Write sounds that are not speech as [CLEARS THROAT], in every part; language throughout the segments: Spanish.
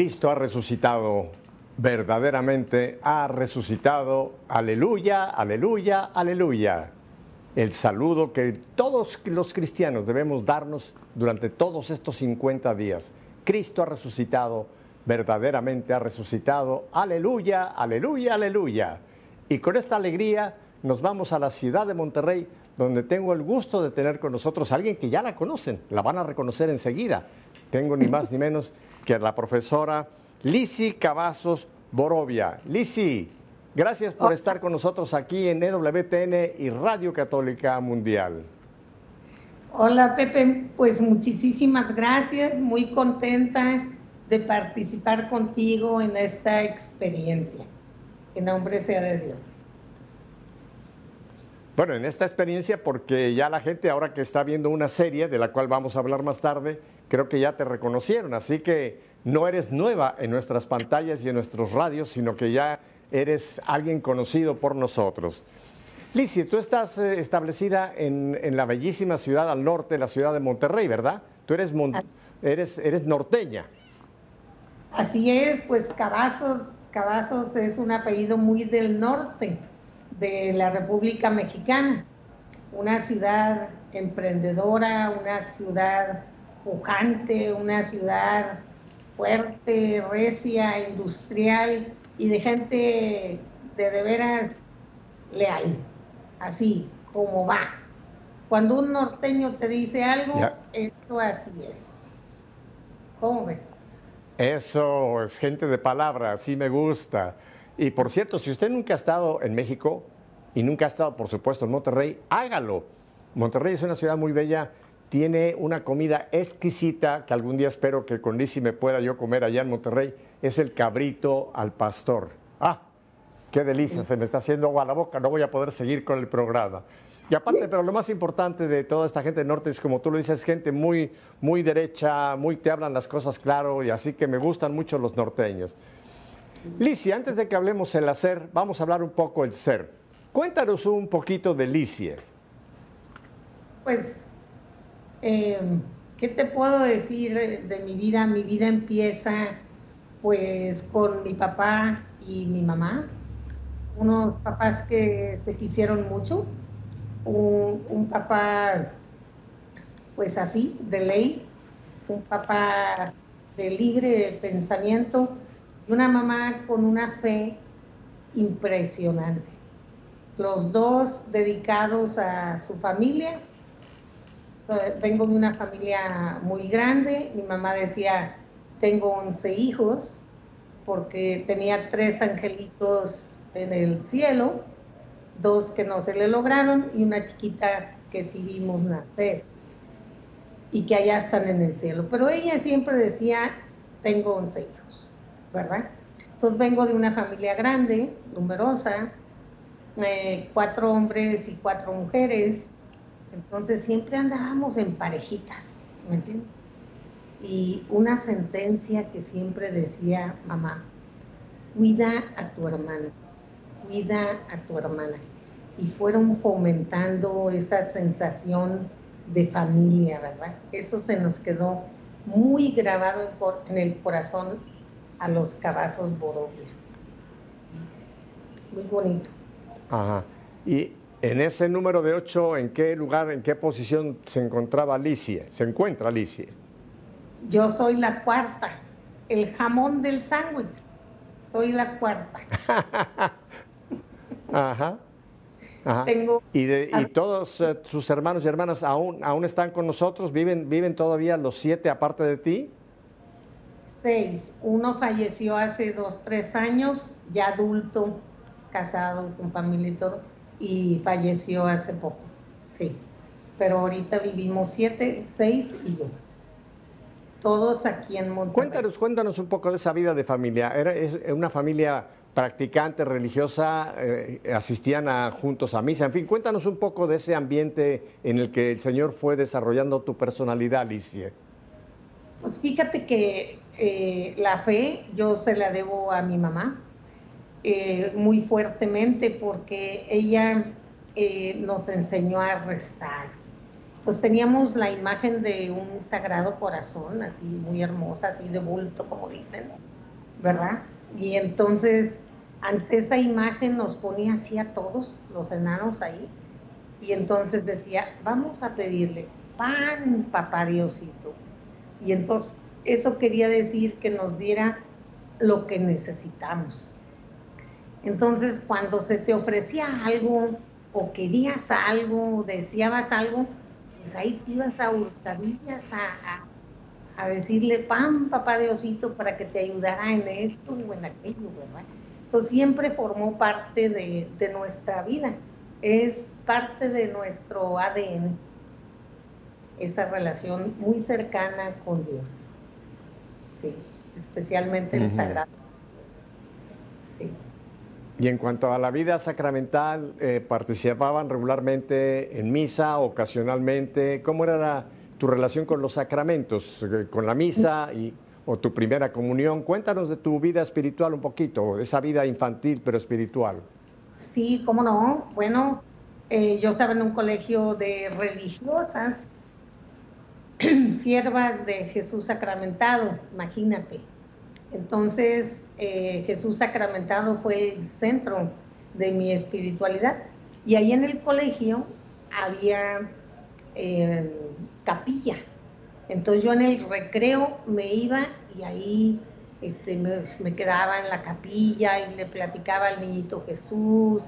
Cristo ha resucitado, verdaderamente ha resucitado. Aleluya, aleluya, aleluya. El saludo que todos los cristianos debemos darnos durante todos estos 50 días. Cristo ha resucitado, verdaderamente ha resucitado. Aleluya, aleluya, aleluya. Y con esta alegría nos vamos a la ciudad de Monterrey, donde tengo el gusto de tener con nosotros a alguien que ya la conocen, la van a reconocer enseguida. Tengo ni más ni menos que la profesora Lisi Cavazos Borovia. Lisi, gracias por estar con nosotros aquí en EWTN y Radio Católica Mundial. Hola Pepe, pues muchísimas gracias, muy contenta de participar contigo en esta experiencia. Que nombre sea de Dios. Bueno, en esta experiencia, porque ya la gente ahora que está viendo una serie, de la cual vamos a hablar más tarde, creo que ya te reconocieron, así que no eres nueva en nuestras pantallas y en nuestros radios, sino que ya eres alguien conocido por nosotros. Lizy, tú estás eh, establecida en, la bellísima ciudad al norte, la ciudad de Monterrey, ¿verdad? Tú eres, eres, eres norteña. Así es, pues Cavazos, Cavazos es un apellido muy del norte de la República Mexicana, una ciudad emprendedora, una ciudad pujante, una ciudad fuerte, recia, industrial y de gente de de veras leal, así como va. Cuando un norteño te dice algo, esto así es. ¿Cómo ves? Eso es gente de palabra, así me gusta. Y por cierto, si usted nunca ha estado en México y nunca ha estado, por supuesto, en Monterrey, hágalo. Monterrey es una ciudad muy bella tiene una comida exquisita que algún día espero que con Lizzy me pueda yo comer allá en Monterrey, es el cabrito al pastor. ¡Ah! ¡Qué delicia! Se me está haciendo agua la boca, no voy a poder seguir con el programa. Y aparte, pero lo más importante de toda esta gente del norte es, como tú lo dices, gente muy, muy derecha, muy te hablan las cosas claro, y así que me gustan mucho los norteños. Licia, antes de que hablemos el hacer, vamos a hablar un poco el ser. Cuéntanos un poquito de Licia. Pues Em, ¿Qué te puedo decir de mi vida? Mi vida empieza pues con mi papá y mi mamá, unos papás que se quisieron mucho, un, papá pues así, de ley, un papá de libre pensamiento y una mamá con una fe impresionante. Los dos dedicados a su familia vengo de una familia muy grande, mi mamá decía, tengo 11 hijos, porque tenía tres angelitos en el cielo, dos que no se le lograron y una chiquita que sí vimos nacer y que allá están en el cielo. Pero ella siempre decía, tengo 11 hijos, ¿verdad? Entonces vengo de una familia grande, numerosa, eh, cuatro hombres y cuatro mujeres, entonces siempre andábamos en parejitas, ¿me entiendes? Y una sentencia que siempre decía mamá, cuida a tu hermana, cuida a tu hermana. Y fueron fomentando esa sensación de familia, ¿verdad? Eso se nos quedó muy grabado en el corazón a los cabazos Borovia. Muy bonito. Ajá. Y en ese número de ocho, ¿en qué lugar, en qué posición se encontraba Alicia? ¿Se encuentra Alicia? Yo soy la cuarta, el jamón del sándwich. Soy la cuarta. [LAUGHS] Ajá. Ajá. ¿Y, todos eh, sus hermanos y hermanas aún, aún están con nosotros? ¿Viven, ¿Viven todavía los siete aparte de ti? Seis. Uno falleció hace dos, tres años, ya adulto, casado, con familia y todo y falleció hace poco, sí. Pero ahorita vivimos siete, seis y yo. Todos aquí en Monterrey. Cuéntanos, cuéntanos un poco de esa vida de familia. ¿Era es una familia practicante, religiosa? Eh, ¿Asistían a, juntos a misa? En fin, cuéntanos un poco de ese ambiente en el que el Señor fue desarrollando tu personalidad, Alicia. Pues fíjate que eh, la fe yo se la debo a mi mamá eh, muy fuertemente porque ella eh, nos enseñó a rezar. Pues teníamos la imagen de un sagrado corazón, así muy hermosa, así de bulto, como dicen, ¿verdad? Y entonces, ante esa imagen nos ponía así a todos los enanos ahí. Y entonces decía, vamos a pedirle pan, papá Diosito. Y entonces eso quería decir que nos diera lo que necesitamos. Entonces, cuando se te ofrecía algo o querías algo, deseabas algo, pues ahí te ibas a hurtadillas a, a, decirle, pan, papá Diosito, para que te ayudara en esto o en aquello, ¿verdad? Entonces, siempre formó parte de, de nuestra vida, es parte de nuestro ADN, esa relación muy cercana con Dios. Sí, especialmente el sagrado. Y en cuanto a la vida sacramental, eh, ¿participaban regularmente en misa, ocasionalmente? ¿Cómo era tu relación con los sacramentos, eh, con la misa y, o tu primera comunión? Cuéntanos de tu vida espiritual un poquito, esa vida infantil pero espiritual. Sí, cómo no. Bueno, eh, yo estaba en un colegio de religiosas, [CLEARS THROAT] siervas de Jesús sacramentado, imagínate. Entonces, eh, Jesús sacramentado fue el centro de mi espiritualidad. Y ahí en el colegio había eh, capilla. Entonces yo en el recreo me iba y ahí este, me, quedaba en la capilla y le platicaba al niñito Jesús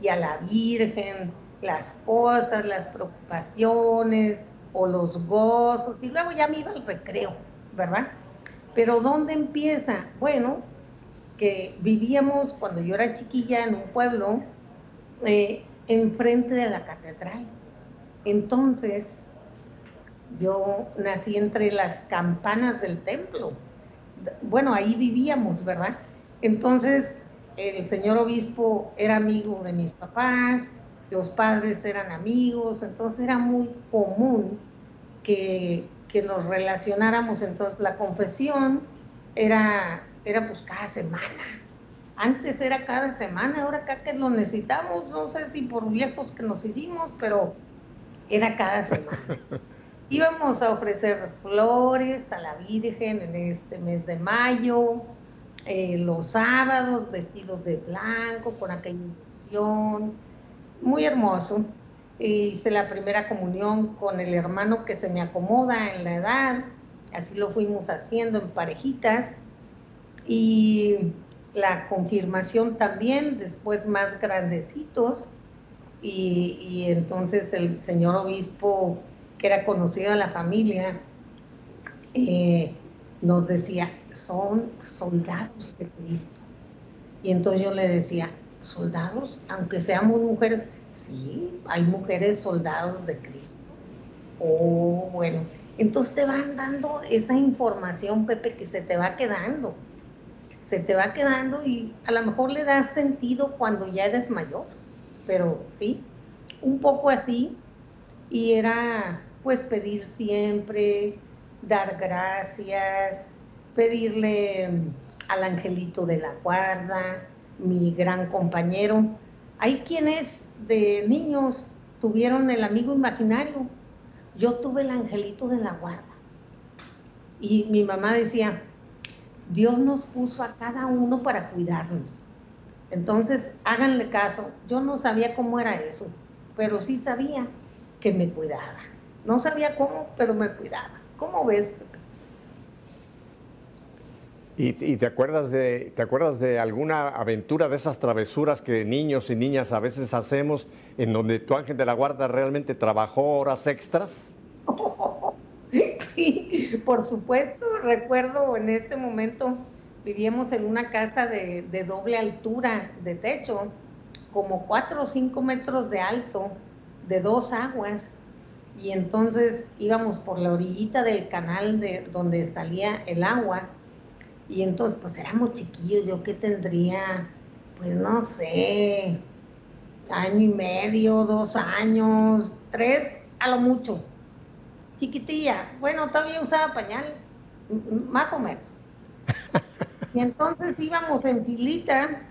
y a la Virgen las cosas, las preocupaciones o los gozos y luego ya me iba al recreo, ¿verdad? Pero ¿dónde empieza? Bueno, que vivíamos cuando yo era chiquilla en un pueblo eh, enfrente de la catedral. Entonces, yo nací entre las campanas del templo. Bueno, ahí vivíamos, ¿verdad? Entonces, el señor obispo era amigo de mis papás, los padres eran amigos, entonces era muy común que que nos relacionáramos. Entonces la confesión era, era pues cada semana. Antes era cada semana, ahora acá que lo necesitamos, no sé si por viejos que nos hicimos, pero era cada semana. [LAUGHS] Íbamos a ofrecer flores a la Virgen en este mes de mayo, eh, los sábados vestidos de blanco, con aquella ilusión, muy hermoso hice la primera comunión con el hermano que se me acomoda en la edad, así lo fuimos haciendo en parejitas, y la confirmación también, después más grandecitos, y, entonces el señor obispo, que era conocido de la familia, eh, nos decía, son soldados de Cristo. Y entonces yo le decía, soldados, aunque seamos mujeres, Sí, hay mujeres soldados de Cristo. Oh, bueno. Entonces te van dando esa información, Pepe, que se te va quedando. Se te va quedando y a lo mejor le das sentido cuando ya eres mayor. Pero sí, un poco así. Y era pues pedir siempre, dar gracias, pedirle al angelito de la guarda, mi gran compañero. Hay quienes de niños tuvieron el amigo imaginario. Yo tuve el angelito de la guarda. Y mi mamá decía, Dios nos puso a cada uno para cuidarnos. Entonces, háganle caso. Yo no sabía cómo era eso, pero sí sabía que me cuidaba. No sabía cómo, pero me cuidaba. ¿Cómo ves, ¿Y, te, acuerdas de, te acuerdas de alguna aventura de esas travesuras que niños y niñas a veces hacemos en donde tu ángel de la guarda realmente trabajó horas extras? [LAUGHS] sí, por supuesto. Recuerdo en este momento vivíamos en una casa de, doble altura de techo, como cuatro o cinco metros de alto, de dos aguas. Y entonces íbamos por la orillita del canal de donde salía el agua y entonces, pues éramos chiquillos, yo que tendría, pues no sé, año y medio, dos años, tres, a lo mucho. Chiquitilla, bueno, todavía usaba pañal, más o menos. Y entonces íbamos en filita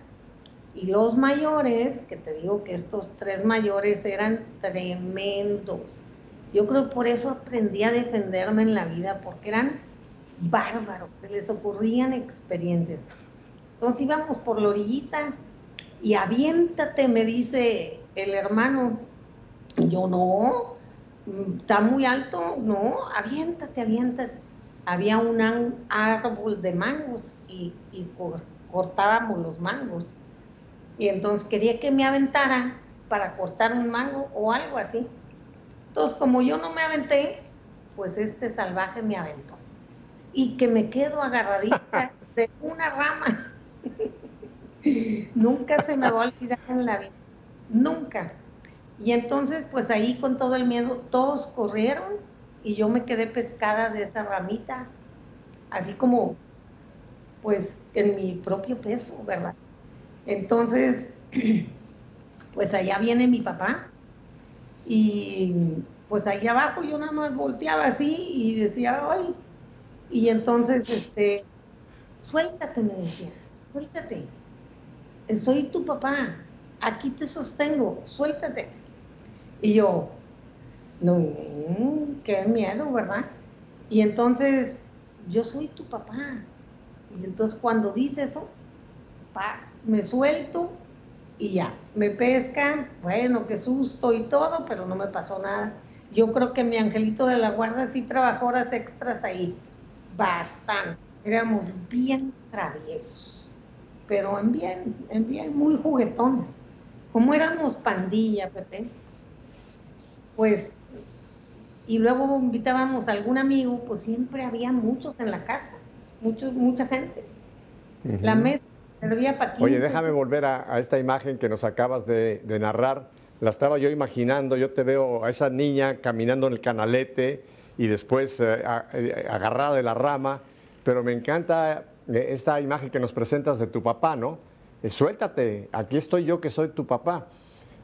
y los mayores, que te digo que estos tres mayores eran tremendos, Yo creo que por eso aprendí a defenderme en la vida, porque eran bárbaros, se les ocurrían experiencias. Entonces íbamos por la orillita y aviéntate, me dice el hermano. Y yo no, está muy alto, no, aviéntate, aviéntate. Había un árbol de mangos y cortábamos los mangos. Y entonces quería que me aventara para cortar un mango o algo así. Entonces, como yo no me aventé, pues este salvaje me aventó. Y que me quedo agarradita [LAUGHS] de una rama. [LAUGHS] Nunca se me va a olvidar en la vida. Nunca. Y entonces, pues ahí con todo el miedo, todos corrieron y yo me quedé pescada de esa ramita, así como, pues, en mi propio peso, ¿verdad? Entonces, [CLEARS THROAT] pues allá viene mi papá y pues allá abajo yo nada más volteaba así y decía, ay, y entonces, este, suéltate, me decía, suéltate, soy tu papá, aquí te sostengo, suéltate. Y yo, no, qué miedo, ¿verdad? Y entonces, yo soy tu papá. Y entonces cuando dice eso, paz, me suelto y ya, me pescan, bueno, qué susto y todo, pero no me pasó nada. Yo creo que mi angelito de la guarda sí trabajó horas extras ahí, bastante. Éramos bien traviesos, pero en bien, en bien, muy juguetones. Como éramos pandilla, Pepe, pues, y luego invitábamos a algún amigo, pues siempre había muchos en la casa, muchos, mucha gente. La mesa Oye, déjame volver a, esta imagen que nos acabas de, narrar. La estaba yo imaginando, yo te veo a esa niña caminando en el canalete y después eh, eh, agarrada de la rama, pero me encanta eh, esta imagen que nos presentas de tu papá, ¿no? suéltate, aquí estoy yo que soy tu papá.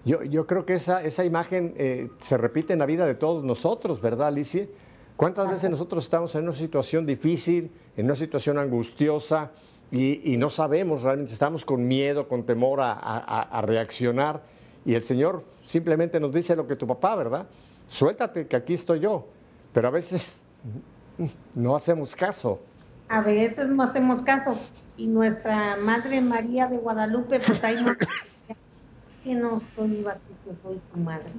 Yo, yo creo que esa, esa imagen se repite en la vida de todos nosotros, ¿verdad, Alicia? ¿Cuántas veces nosotros estamos en una situación difícil, en una situación angustiosa? y, no sabemos realmente, estamos con miedo, con temor a, reaccionar y el Señor simplemente nos dice lo que tu papá, ¿verdad? Suéltate, que aquí estoy yo. Pero a veces [LAUGHS] no hacemos caso. A veces no hacemos caso. Y nuestra Madre María de Guadalupe, pues ahí [COUGHS] no, que no estoy aquí, que soy tu madre.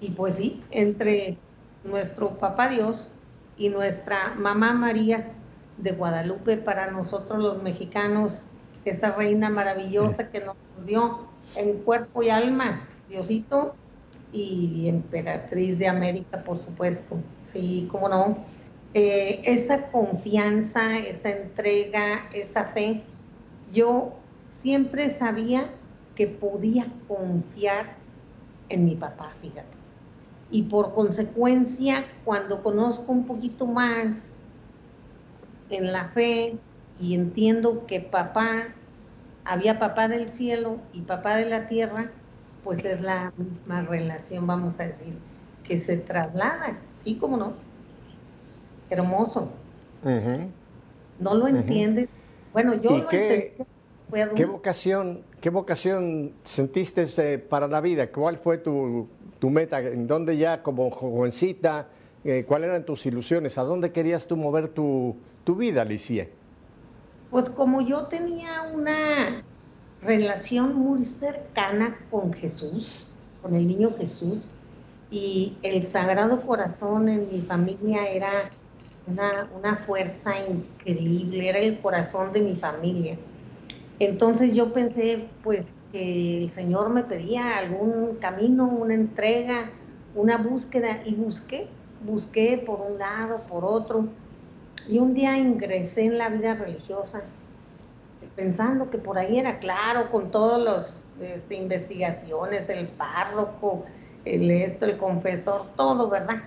Y pues sí, entre nuestro papá Dios y nuestra mamá María, de Guadalupe para nosotros los mexicanos, esa reina maravillosa que nos dio en cuerpo y alma, Diosito, y emperatriz de América, por supuesto. Sí, cómo no. Eh, esa confianza, esa entrega, esa fe, yo siempre sabía que podía confiar en mi papá, fíjate. Y por consecuencia, cuando conozco un poquito más en la fe y entiendo que papá, había papá del cielo y papá de la tierra, pues es la misma relación, vamos a decir, que se traslada, ¿sí? como no? Hermoso. No lo entiendes. Bueno, yo lo qué, ¿Qué vocación, qué vocación sentiste eh, para la vida? ¿Cuál fue tu, tu meta? ¿En dónde ya como jovencita? Eh, ¿Cuáles eran tus ilusiones? ¿A dónde querías tú mover tu, tu vida, Alicia? Pues como yo tenía una relación muy cercana con Jesús, con el niño Jesús, y el Sagrado Corazón en mi familia era una, una, fuerza increíble, era el corazón de mi familia. Entonces yo pensé pues que el Señor me pedía algún camino, una entrega, una búsqueda, y busqué, busqué por un lado, por otro, y un día ingresé en la vida religiosa pensando que por ahí era claro, con todas las este, investigaciones, el párroco, el esto, el confesor, todo, ¿verdad?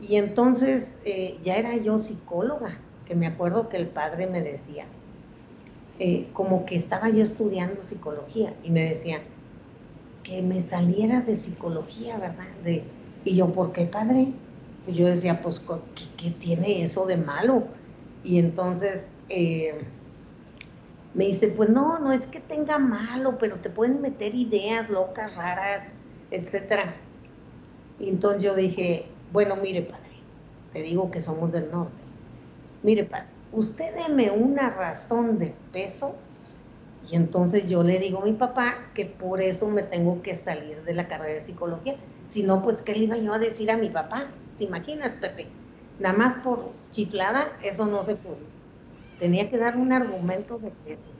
Y entonces eh, ya era yo psicóloga, que me acuerdo que el padre me decía, eh, como que estaba yo estudiando psicología y me decía que me saliera de psicología, ¿verdad? De, y yo, ¿por qué padre? Y yo decía, pues, ¿qué, tiene eso de malo? Y entonces eh, me dice, pues no, no es que tenga malo, pero te pueden meter ideas locas, raras, etcétera. Y entonces yo dije, bueno, mire padre, te digo que somos del norte. Mire padre, usted deme una razón de peso y entonces yo le digo a mi papá que por eso me tengo que salir de la carrera de psicología. Si no, pues, ¿qué le iba yo a decir a mi papá? ¿Te imaginas, Pepe? Nada más por chiflada, eso no se puede. Tenía que dar un argumento de peso.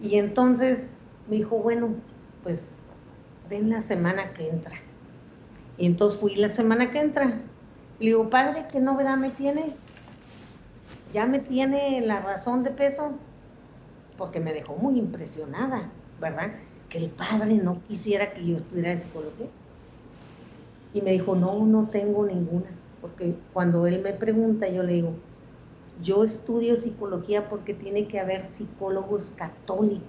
Y entonces me dijo, bueno, pues ven la semana que entra. Y entonces fui la semana que entra. Le digo, padre, ¿qué novedad me tiene? ¿Ya me tiene la razón de peso? porque me dejó muy impresionada, ¿verdad? Que el padre no quisiera que yo estudiara psicología. Y me dijo, no, no tengo ninguna, porque cuando él me pregunta, yo le digo, yo estudio psicología porque tiene que haber psicólogos católicos,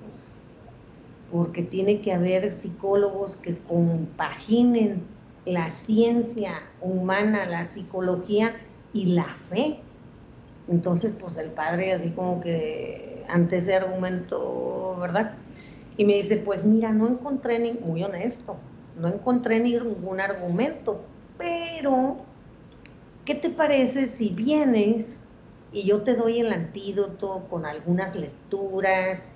porque tiene que haber psicólogos que compaginen la ciencia humana, la psicología y la fe. Entonces, pues el padre así como que ante ese argumento, ¿verdad? Y me dice, pues mira, no encontré, ni, muy honesto, no encontré ningún argumento, pero, ¿qué te parece si vienes y yo te doy el antídoto con algunas lecturas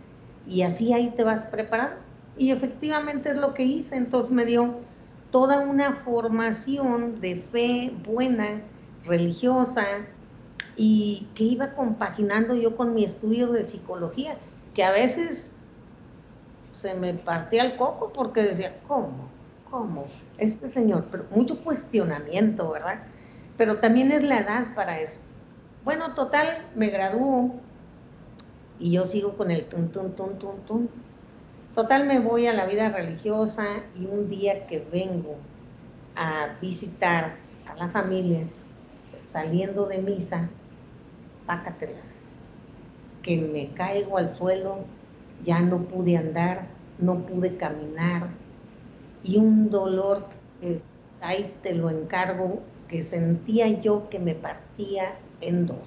y así ahí te vas preparando? Y efectivamente es lo que hice, entonces me dio toda una formación de fe buena, religiosa, y que iba compaginando yo con mi estudio de psicología, que a veces se me partía el coco porque decía, ¿cómo? ¿Cómo? Este señor, pero mucho cuestionamiento, ¿verdad? Pero también es la edad para eso. Bueno, total, me graduó y yo sigo con el tun, tun, tun, tun, tun. Total, me voy a la vida religiosa y un día que vengo a visitar a la familia, saliendo de misa, pácatelas, que me caigo al suelo, ya no pude andar, no pude caminar, y un dolor, ahí te lo encargo, que sentía yo que me partía en dos.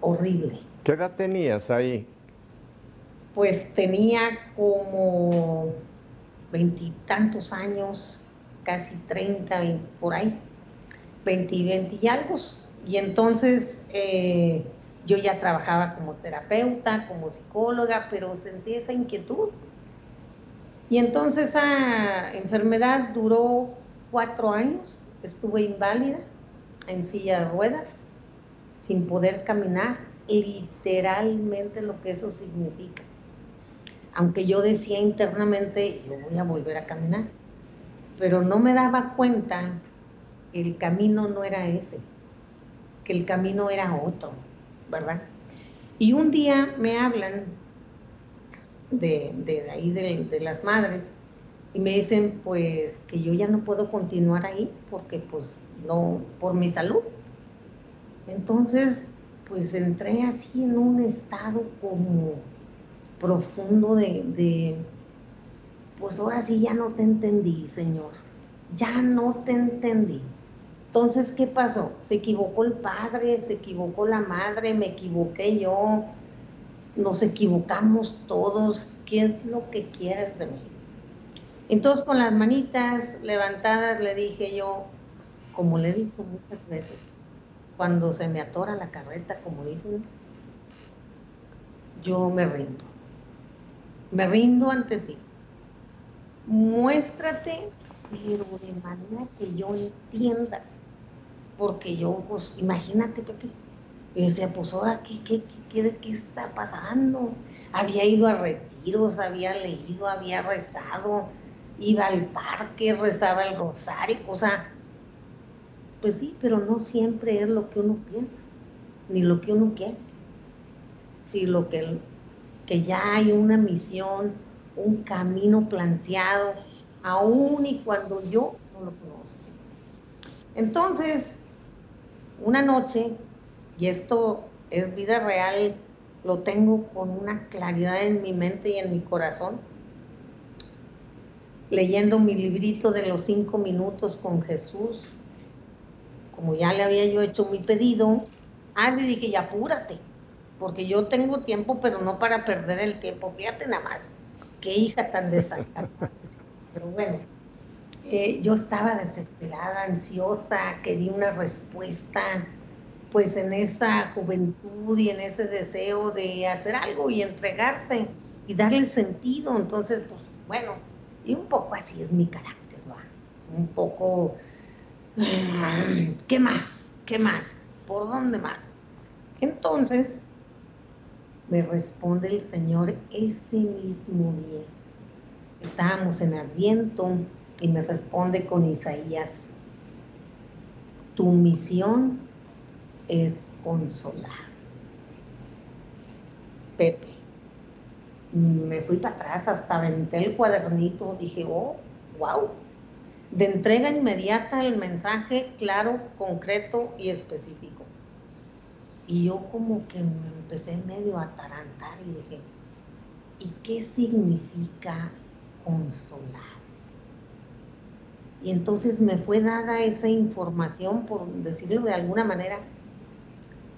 Horrible. ¿Qué edad tenías ahí? Pues tenía como veintitantos años, casi treinta, por ahí, veinti, veinti y algo, y entonces eh, yo ya trabajaba como terapeuta, como psicóloga, pero sentí esa inquietud. Y entonces esa enfermedad duró cuatro años, estuve inválida, en silla de ruedas, sin poder caminar, literalmente lo que eso significa. Aunque yo decía internamente, yo voy a volver a caminar, pero no me daba cuenta que el camino no era ese que el camino era otro, ¿verdad? Y un día me hablan de, ahí, de, de, las madres, y me dicen, pues, que yo ya no puedo continuar ahí porque, pues, no, por mi salud. Entonces, pues, entré así en un estado como profundo de, pues, ahora sí ya no te entendí, Señor, ya no te entendí. Entonces, ¿qué pasó? Se equivocó el padre, se equivocó la madre, me equivoqué yo, nos equivocamos todos, ¿qué es lo que quieres de mí? Entonces, con las manitas levantadas le dije yo, como le dijo muchas veces, cuando se me atora la carreta, como dicen, yo me rindo. Me rindo ante ti. Muéstrate, pero de manera que yo entienda porque yo, pues, imagínate, Pepe, y decía, pues ahora, ¿qué, qué, qué, qué está pasando? Había ido a retiros, había leído, había rezado, iba al parque, rezaba el rosario, o sea, pues sí, pero no siempre es lo que uno piensa, ni lo que uno quiere. Sí, lo que, que ya hay una misión, un camino planteado, aún y cuando yo no lo conozco. Entonces, una noche, y esto es vida real, lo tengo con una claridad en mi mente y en mi corazón, leyendo mi librito de los cinco minutos con Jesús, como ya le había yo hecho mi pedido, ah, le dije, ya apúrate, porque yo tengo tiempo, pero no para perder el tiempo, fíjate nada más, qué hija tan desacatada. Pero bueno, eh, yo estaba desesperada, ansiosa, quería una respuesta, pues en esa juventud y en ese deseo de hacer algo y entregarse y darle sentido. Entonces, pues bueno, y un poco así es mi carácter, ¿va? Un poco, ¿qué más? ¿Qué más? ¿Por dónde más? Entonces, me responde el Señor ese mismo día. Estábamos en Adviento y me responde con Isaías, tu misión es consolar. Pepe, me fui para atrás, hasta aventé el cuadernito, dije, oh, wow, de entrega inmediata el mensaje claro, concreto y específico. Y yo como que me empecé medio a atarantar y dije, ¿y qué significa consolar? Y entonces me fue dada esa información, por decirlo de alguna manera.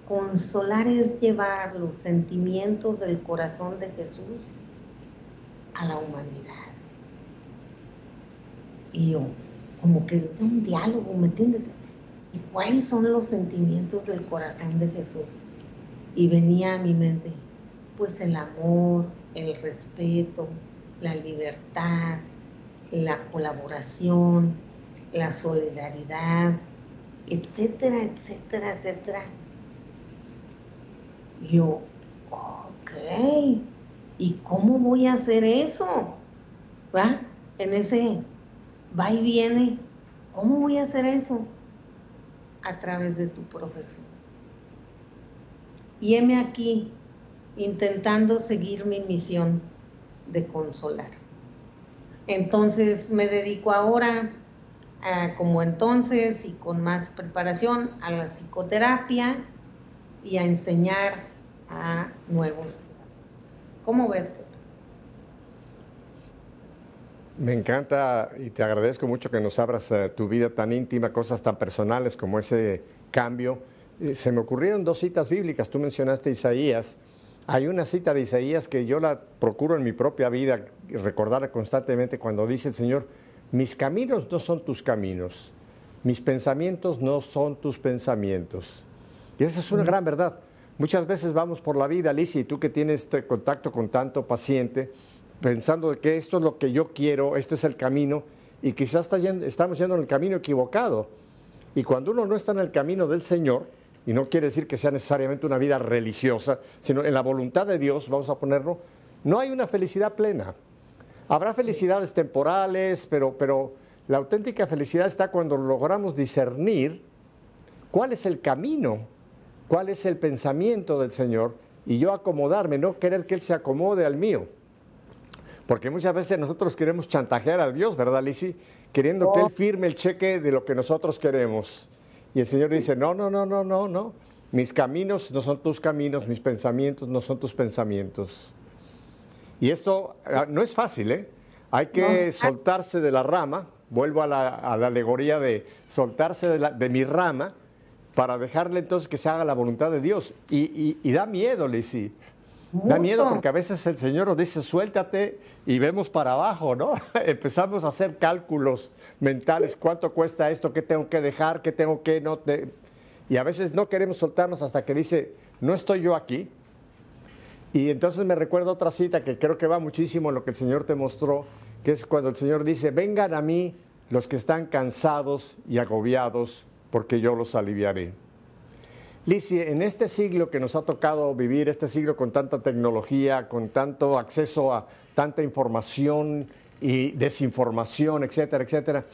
Consolar es llevar los sentimientos del corazón de Jesús a la humanidad. Y yo, como que un diálogo, ¿me entiendes? ¿Y cuáles son los sentimientos del corazón de Jesús? Y venía a mi mente, pues el amor, el respeto, la libertad, la colaboración, la solidaridad, etcétera, etcétera, etcétera. Yo, ok, ¿y cómo voy a hacer eso? ¿Va? En ese va y viene, ¿cómo voy a hacer eso? A través de tu profesión. Y heme aquí intentando seguir mi misión de consolar. Entonces me dedico ahora, como entonces y con más preparación, a la psicoterapia y a enseñar a nuevos. ¿Cómo ves? Me encanta y te agradezco mucho que nos abras eh, tu vida tan íntima, cosas tan personales como ese cambio. Eh, se me ocurrieron dos citas bíblicas, tú mencionaste Isaías hay una cita de Isaías que yo la procuro en mi propia vida recordar constantemente cuando dice el Señor, mis caminos no son tus caminos, mis pensamientos no son tus pensamientos. Y esa es una gran verdad. Muchas veces vamos por la vida, Alicia, y tú que tienes este contacto con tanto paciente, pensando que esto es lo que yo quiero, este es el camino, y quizás estamos yendo en el camino equivocado. Y cuando uno no está en el camino del Señor, y no quiere decir que sea necesariamente una vida religiosa, sino en la voluntad de Dios, vamos a ponerlo, no hay una felicidad plena. Habrá felicidades temporales, pero, pero la auténtica felicidad está cuando logramos discernir cuál es el camino, cuál es el pensamiento del Señor y yo acomodarme, no querer que Él se acomode al mío. Porque muchas veces nosotros queremos chantajear a Dios, ¿verdad, Lisi? Queriendo que Él firme el cheque de lo que nosotros queremos. Y el Señor dice, no, no, no, no, no, no. Mis caminos no son tus caminos, mis pensamientos no son tus pensamientos. Y esto ah, no es fácil, ¿eh? Hay que soltarse de la rama, vuelvo a la, alegoría de soltarse de, mi rama para dejarle entonces que se haga la voluntad de Dios. Y, da miedo, Da miedo porque a veces el Señor nos dice, suéltate y vemos para abajo, ¿no? [LAUGHS] Empezamos a hacer cálculos mentales, cuánto cuesta esto, qué tengo que dejar, qué tengo que no... Y a veces no queremos soltarnos hasta que dice, no estoy yo aquí. Y entonces me recuerdo otra cita que creo que va muchísimo en lo que el Señor te mostró, que es cuando el Señor dice, vengan a mí los que están cansados y agobiados, porque yo los aliviaré. Lizy, en este siglo que nos ha tocado vivir, este siglo con tanta tecnología, con tanto acceso a tanta información y desinformación, etcétera, etcétera,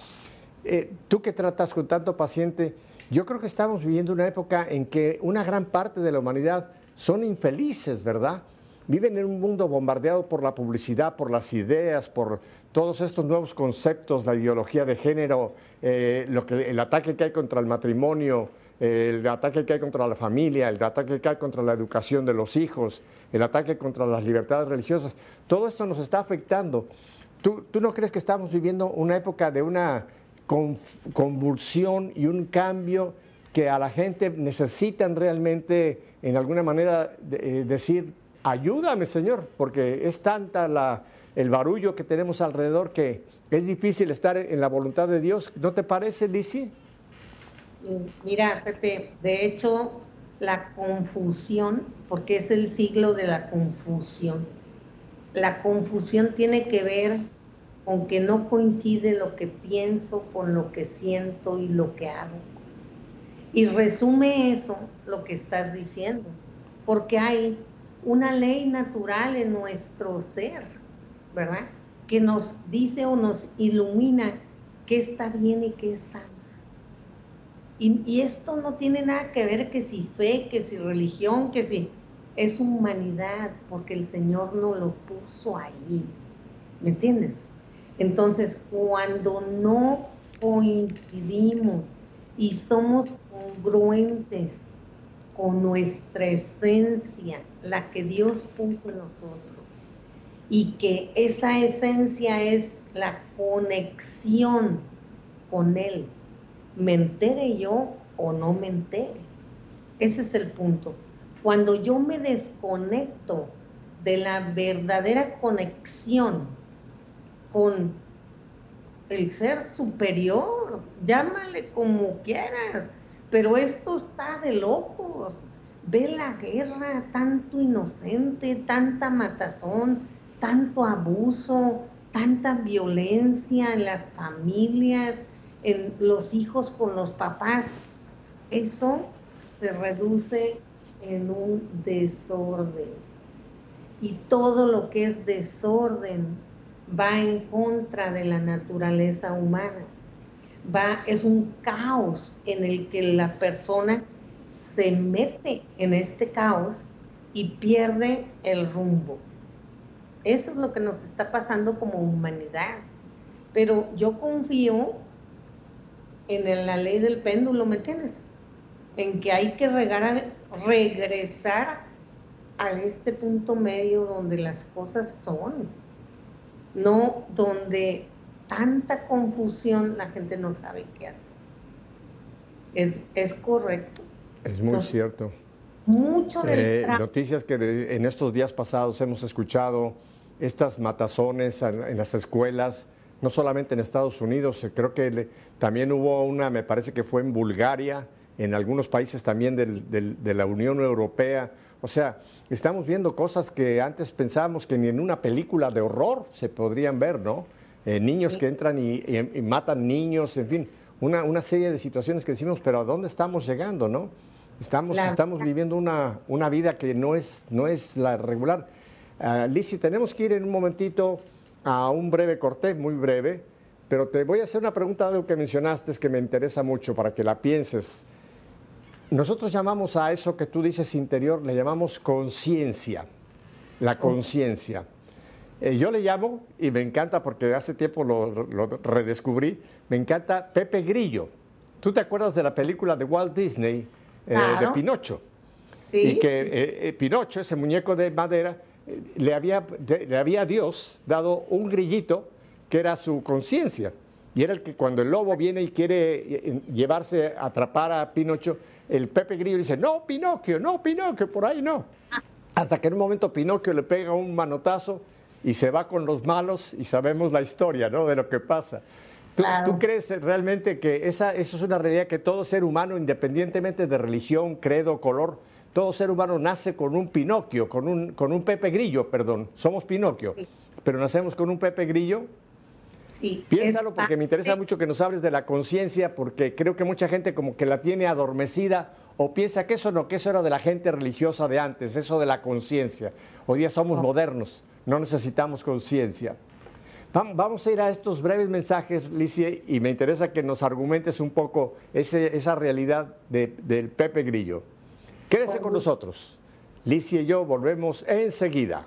eh, tú que tratas con tanto paciente, yo creo que estamos viviendo una época en que una gran parte de la humanidad son infelices, ¿verdad? Viven en un mundo bombardeado por la publicidad, por las ideas, por todos estos nuevos conceptos, la ideología de género, eh, lo que, el ataque que hay contra el matrimonio, el ataque que hay contra la familia, el ataque que hay contra la educación de los hijos, el ataque contra las libertades religiosas, todo esto nos está afectando. ¿Tú, no crees que estamos viviendo una época de una convulsión y un cambio que a la gente necesitan realmente, en alguna manera, eh, decir, ayúdame, Señor, porque es tanta la, el barullo que tenemos alrededor, que es difícil estar en la voluntad de Dios. ¿No te parece, Lisi? Mira, Pepe, de hecho, la confusión, porque es el siglo de la confusión, la confusión tiene que ver con que no coincide lo que pienso con lo que siento y lo que hago. Y resume eso lo que estás diciendo, porque hay una ley natural en nuestro ser, ¿verdad? Que nos dice o nos ilumina qué está bien y qué está. Y, esto no tiene nada que ver que si fe, que si religión, que si es humanidad, porque el Señor no lo puso ahí. ¿Me entiendes? Entonces, cuando no coincidimos y somos congruentes con nuestra esencia, la que Dios puso en nosotros, y que esa esencia es la conexión con Él, me entere yo o no me entere. Ese es el punto. Cuando yo me desconecto de la verdadera conexión con el ser superior, llámale como quieras, pero esto está de locos. Ve la guerra, tanto inocente, tanta matazón, tanto abuso, tanta violencia en las familias, en los hijos con los papás. Eso se reduce en un desorden. Y todo lo que es desorden va en contra de la naturaleza humana. Va, es un caos en el que la persona se mete en este caos y pierde el rumbo. Eso es lo que nos está pasando como humanidad. Pero yo confío en la ley del péndulo, ¿me entiendes? En que hay que regar, regresar a este punto medio donde las cosas son no donde tanta confusión la gente no sabe qué hacer. Es, correcto. Es muy cierto. Mucho de eh, Noticias que en estos días pasados hemos escuchado, estas matazones en, las escuelas, no solamente en Estados Unidos, creo que también hubo una, me parece que fue en Bulgaria, en algunos países también de la Unión Europea. O sea, estamos viendo cosas que antes pensábamos que ni en una película de horror se podrían ver, ¿no? Eh, niños que entran y, matan niños, en fin, una, serie de situaciones que decimos, pero ¿a dónde estamos llegando, no? Estamos, estamos viviendo una, una, vida que no es, no es la regular. Uh, Lizzie, tenemos que ir en un momentito a un breve corte, muy breve, pero te voy a hacer una pregunta de algo que mencionaste es que me interesa mucho para que la pienses. Nosotros llamamos a eso que tú dices interior, le llamamos conciencia, la conciencia. Eh, yo le llamo, y me encanta porque hace tiempo lo, redescubrí, me encanta Pepe Grillo. ¿Tú te acuerdas de la película de Walt Disney, eh, de Pinocho? Sí. Y que eh, Pinocho, ese muñeco de madera, le, había, le había Dios dado un grillito que era su conciencia. Y era el que cuando el lobo viene y quiere llevarse, atrapar a Pinocho, el Pepe Grillo dice, no, Pinocchio, no, Pinocchio, por ahí no. Hasta que en un momento Pinocchio le pega un manotazo y se va con los malos y sabemos la historia, ¿no? De lo que pasa. ¿Tú, crees realmente que esa, eso es una realidad que todo ser humano, independientemente de religión, credo, color, todo ser humano nace con un Pinocchio, con un, con un Pepe Grillo, perdón, somos Pinocchio, pero nacemos con un Pepe Grillo Piénsalo porque me interesa mucho que nos hables de la conciencia, porque creo que mucha gente como que la tiene adormecida o piensa que eso no, que eso era de la gente religiosa de antes, eso de la conciencia. Hoy día somos modernos, no necesitamos conciencia. Vamos a ir a estos breves mensajes, Licie, y me interesa que nos argumentes un poco esa realidad del Pepe Grillo. Quédese con nosotros. Licie y yo volvemos enseguida.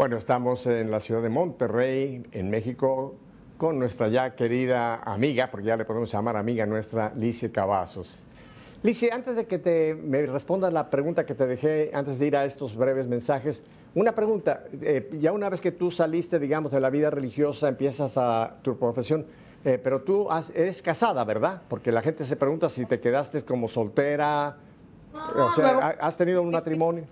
Bueno, estamos en la ciudad de Monterrey, en México, con nuestra ya querida amiga, porque ya le podemos llamar amiga nuestra, Lice Cavazos. Lice, antes de que te, me respondas la pregunta que te dejé, antes de ir a estos breves mensajes, una pregunta, eh, ya una vez que tú saliste, digamos, de la vida religiosa, empiezas a tu profesión, eh, pero tú eres casada, ¿verdad? Porque la gente se pregunta si te quedaste como soltera, o sea, ¿has tenido un matrimonio?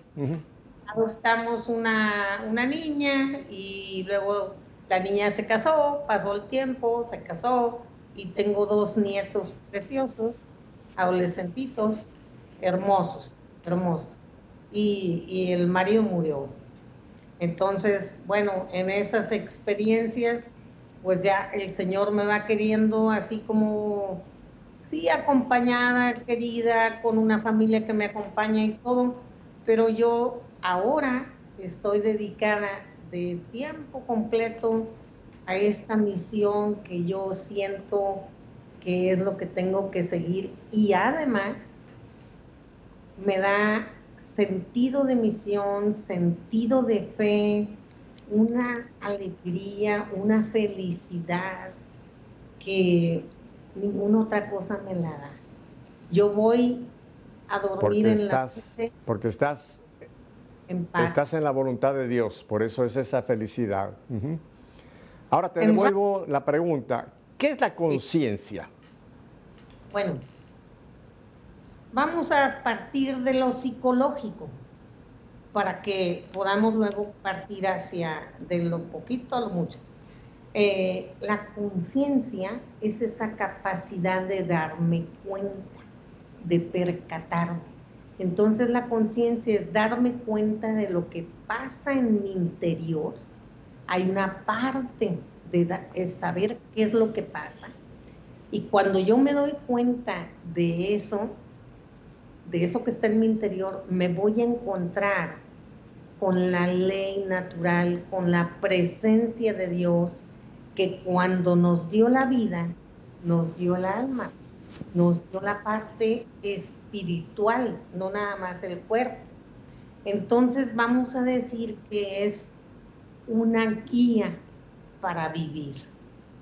Adoptamos una, una niña y luego la niña se casó, pasó el tiempo, se casó y tengo dos nietos preciosos, adolescentitos, hermosos, hermosos. Y, y el marido murió. Entonces, bueno, en esas experiencias, pues ya el Señor me va queriendo así como, sí, acompañada, querida, con una familia que me acompaña y todo, pero yo ahora estoy dedicada de tiempo completo a esta misión que yo siento que es lo que tengo que seguir y además me da sentido de misión, sentido de fe, una alegría, una felicidad que ninguna otra cosa me la da. Yo voy a dormir en la noche. Porque estás Estás en la voluntad de Dios, por eso es esa felicidad. Ahora te devuelvo la pregunta, ¿qué es la conciencia? Bueno, vamos a partir de lo psicológico para que podamos luego partir hacia de lo poquito a lo mucho. Eh, la conciencia es esa capacidad de darme cuenta, de percatarme entonces la conciencia es darme cuenta de lo que pasa en mi interior. Hay una parte de saber qué es lo que pasa. Y cuando yo me doy cuenta de eso, de eso que está en mi interior, me voy a encontrar con la ley natural, con la presencia de Dios, que cuando nos dio la vida, nos dio el alma, nos dio la parte espiritual, no nada más el cuerpo. Entonces vamos a decir que es una guía para vivir,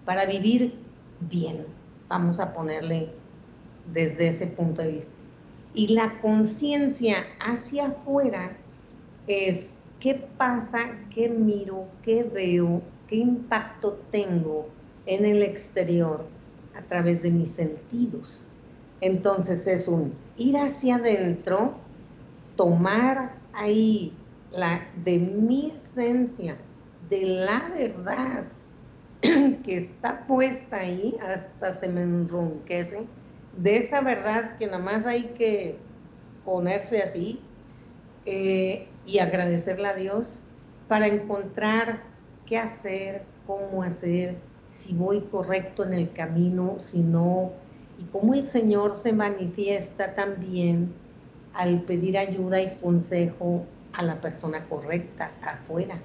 para vivir bien, vamos a ponerle desde ese punto de vista. Y la conciencia hacia afuera es qué pasa, qué miro, qué veo, qué impacto tengo en el exterior a través de mis sentidos. Entonces es un ir hacia adentro, tomar ahí la de mi esencia, de la verdad [CLEARS THROAT] que está puesta ahí, hasta se me enronquece, de esa verdad que nada más hay que ponerse así eh, y agradecerle a Dios para encontrar qué hacer, cómo hacer, si voy correcto en el camino, si no, y cómo el Señor se manifiesta también al pedir ayuda y consejo a la persona correcta afuera,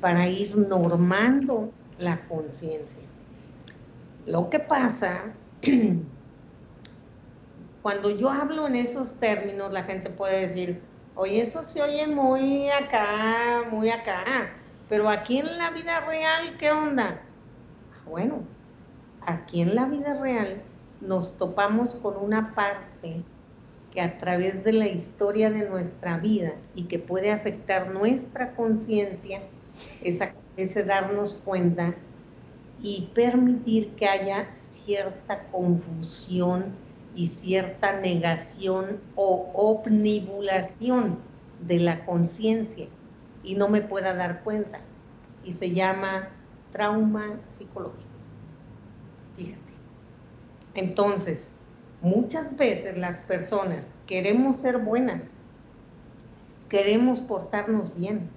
para ir normando la conciencia. Lo que pasa, [CLEARS THROAT] cuando yo hablo en esos términos, la gente puede decir, oye, eso se oye muy acá, muy acá, pero aquí en la vida real, ¿qué onda? Bueno, aquí en la vida real nos topamos con una parte que a través de la historia de nuestra vida y que puede afectar nuestra conciencia, es ese darnos cuenta y permitir que haya cierta confusión y cierta negación o omnibulación de la conciencia y no me pueda dar cuenta. Y se llama trauma psicológico. Entonces, muchas veces las personas queremos ser buenas, queremos portarnos bien,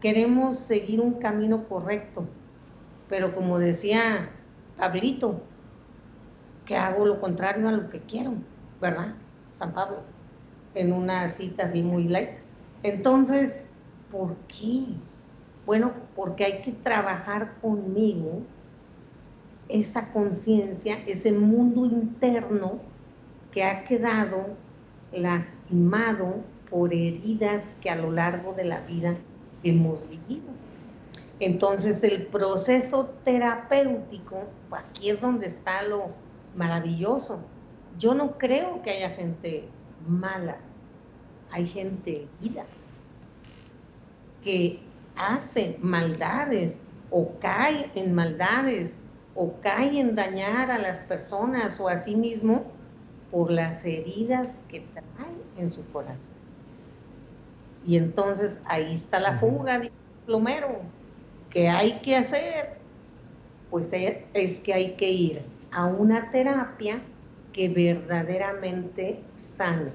queremos seguir un camino correcto, pero como decía Pablito, que hago lo contrario a lo que quiero, ¿verdad? San Pablo, en una cita así muy light. Entonces, ¿por qué? Bueno, porque hay que trabajar conmigo esa conciencia, ese mundo interno que ha quedado lastimado por heridas que a lo largo de la vida hemos vivido. Entonces el proceso terapéutico, aquí es donde está lo maravilloso. Yo no creo que haya gente mala, hay gente herida que hace maldades o cae en maldades o cae en dañar a las personas o a sí mismo por las heridas que trae en su corazón. Y entonces ahí está la fuga, de plomero. ¿Qué hay que hacer? Pues es que hay que ir a una terapia que verdaderamente sane.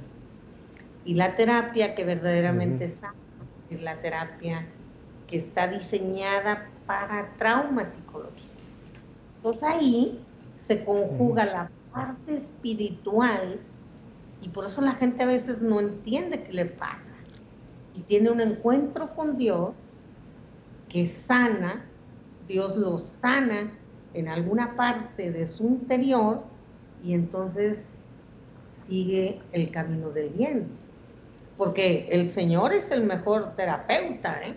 Y la terapia que verdaderamente sana es la terapia que está diseñada para trauma psicológico. Entonces ahí se conjuga la parte espiritual y por eso la gente a veces no entiende qué le pasa. Y tiene un encuentro con Dios que sana, Dios lo sana en alguna parte de su interior y entonces sigue el camino del bien. Porque el Señor es el mejor terapeuta, ¿eh?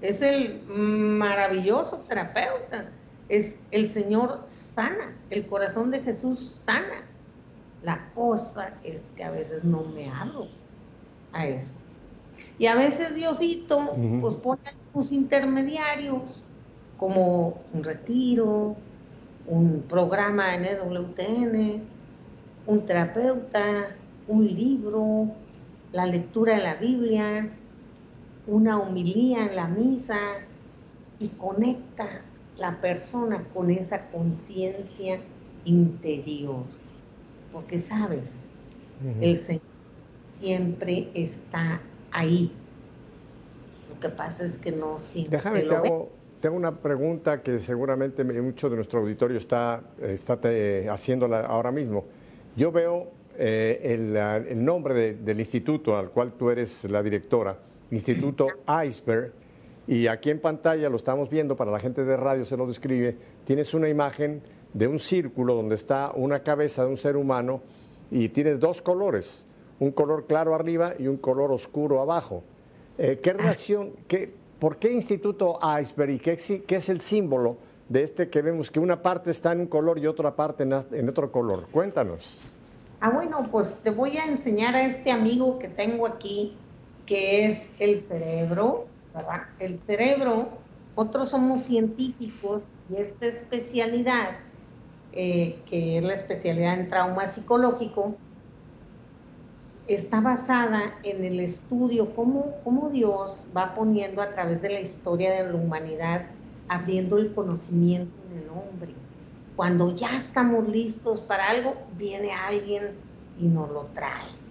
es el maravilloso terapeuta es el Señor sana, el corazón de Jesús sana. La cosa es que a veces no me abro a eso. Y a veces Diosito pues pone sus intermediarios como un retiro, un programa en EWTN, un terapeuta, un libro, la lectura de la Biblia, una homilía en la misa y conecta la persona con esa conciencia interior. Porque sabes, el Señor siempre está ahí. Lo que pasa es que no siempre. Déjame, te hago, una pregunta que seguramente mucho de nuestro auditorio está, está haciéndola ahora mismo. Yo veo eh, el, nombre del instituto al cual tú eres la directora, Instituto Iceberg, y aquí en pantalla lo estamos viendo, para la gente de radio se lo describe, tienes una imagen de un círculo donde está una cabeza de un ser humano y tienes dos colores, un color claro arriba y un color oscuro abajo. Eh, ¿Qué relación, qué, por qué Instituto Iceberg y qué, qué, es el símbolo de este que vemos que una parte está en un color y otra parte en, en otro color? Cuéntanos. Ah, bueno, pues te voy a enseñar a este amigo que tengo aquí, que es el cerebro, el cerebro, otros somos científicos y esta especialidad, eh, que es la especialidad en trauma psicológico, está basada en el estudio, cómo, cómo Dios va poniendo a través de la historia de la humanidad, abriendo el conocimiento en el hombre. Cuando ya estamos listos para algo, viene alguien y nos lo trae.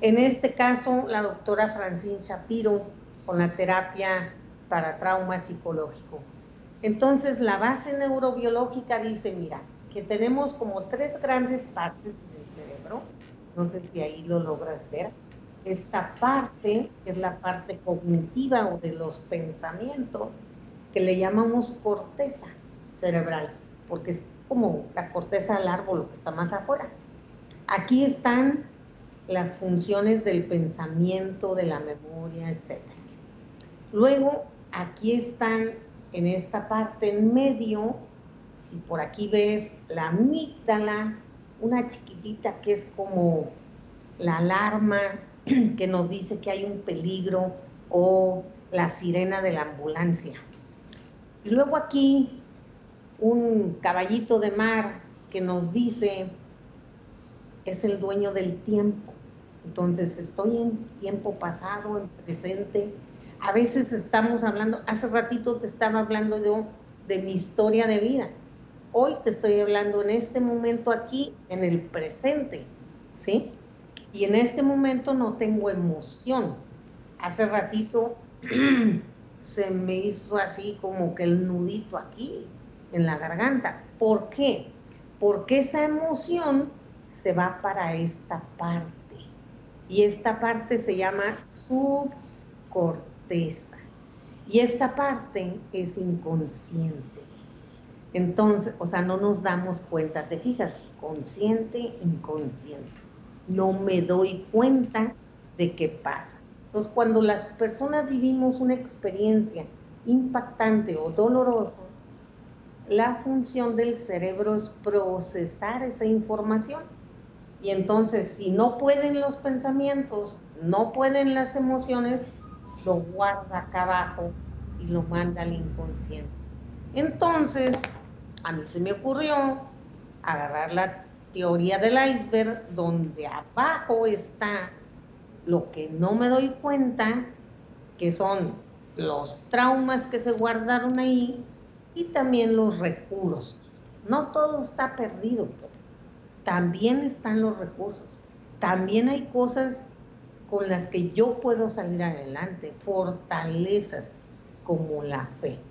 En este caso, la doctora Francine Shapiro con la terapia para trauma psicológico. Entonces, la base neurobiológica dice, mira, que tenemos como tres grandes partes del cerebro, no sé si ahí lo logras ver, esta parte, que es la parte cognitiva o de los pensamientos, que le llamamos corteza cerebral, porque es como la corteza del árbol, que está más afuera. Aquí están las funciones del pensamiento, de la memoria, etcétera. Luego, aquí están en esta parte en medio, si por aquí ves la amígdala, una chiquitita que es como la alarma [CLEARS THROAT] que nos dice que hay un peligro o la sirena de la ambulancia. Y luego aquí un caballito de mar que nos dice es el dueño del tiempo. Entonces estoy en tiempo pasado, en presente, a veces estamos hablando, hace ratito te estaba hablando yo de mi historia de vida. Hoy te estoy hablando en este momento aquí, en el presente, ¿sí? Y en este momento no tengo emoción. Hace ratito [CLEARS THROAT] se me hizo así como que el nudito aquí, en la garganta. ¿Por qué? Porque esa emoción se va para esta parte. Y esta parte se llama y esta parte es inconsciente. Entonces, o sea, no nos damos cuenta, te fijas, consciente, inconsciente. No me doy cuenta de qué pasa. Entonces, cuando las personas vivimos una experiencia impactante o doloroso, la función del cerebro es procesar esa información. Y entonces, si no pueden los pensamientos, no pueden las emociones, lo guarda acá abajo y lo manda al inconsciente. Entonces, a mí se me ocurrió agarrar la teoría del iceberg, donde abajo está lo que no me doy cuenta, que son los traumas que se guardaron ahí y también los recursos. No todo está perdido, pero también están los recursos. También hay cosas con las que yo puedo salir adelante, fortalezas como la fe.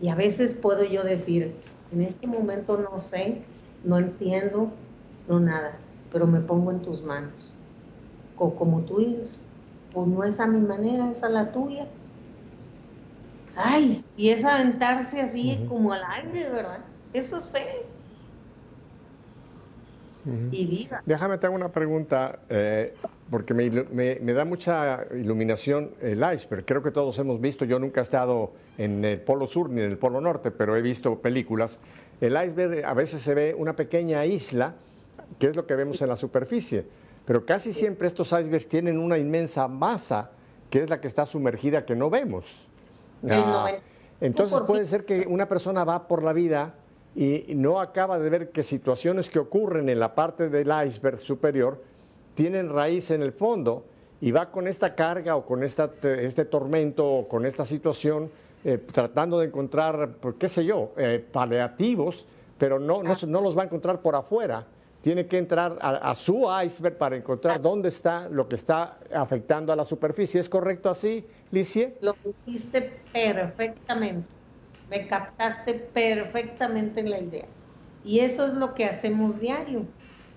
Y a veces puedo yo decir, en este momento no sé, no entiendo, no nada, pero me pongo en tus manos. O como tú dices, pues no es a mi manera, es a la tuya. Ay, y es aventarse así como al aire, ¿verdad? Eso es fe. Y viva. Déjame te hago una pregunta, eh, porque me, me, da mucha iluminación el iceberg. Creo que todos hemos visto, yo nunca he estado en el Polo Sur ni en el Polo Norte, pero he visto películas. El iceberg a veces se ve una pequeña isla, que es lo que vemos en la superficie pero casi siempre estos icebergs tienen una inmensa masa que es la que está sumergida que no vemos. Ah, entonces puede ser que una persona va por la vida y no acaba de ver que situaciones que ocurren en la parte del iceberg superior tienen raíz en el fondo y va con esta carga o con esta, este tormento o con esta situación eh, tratando de encontrar, pues, qué sé yo, eh, paliativos, pero no, no, no los va a encontrar por afuera tiene que entrar a, su iceberg para encontrar dónde está lo que está afectando a la superficie. ¿Es correcto así, Licie? Lo dijiste perfectamente. Me captaste perfectamente en la idea. Y eso es lo que hacemos diario.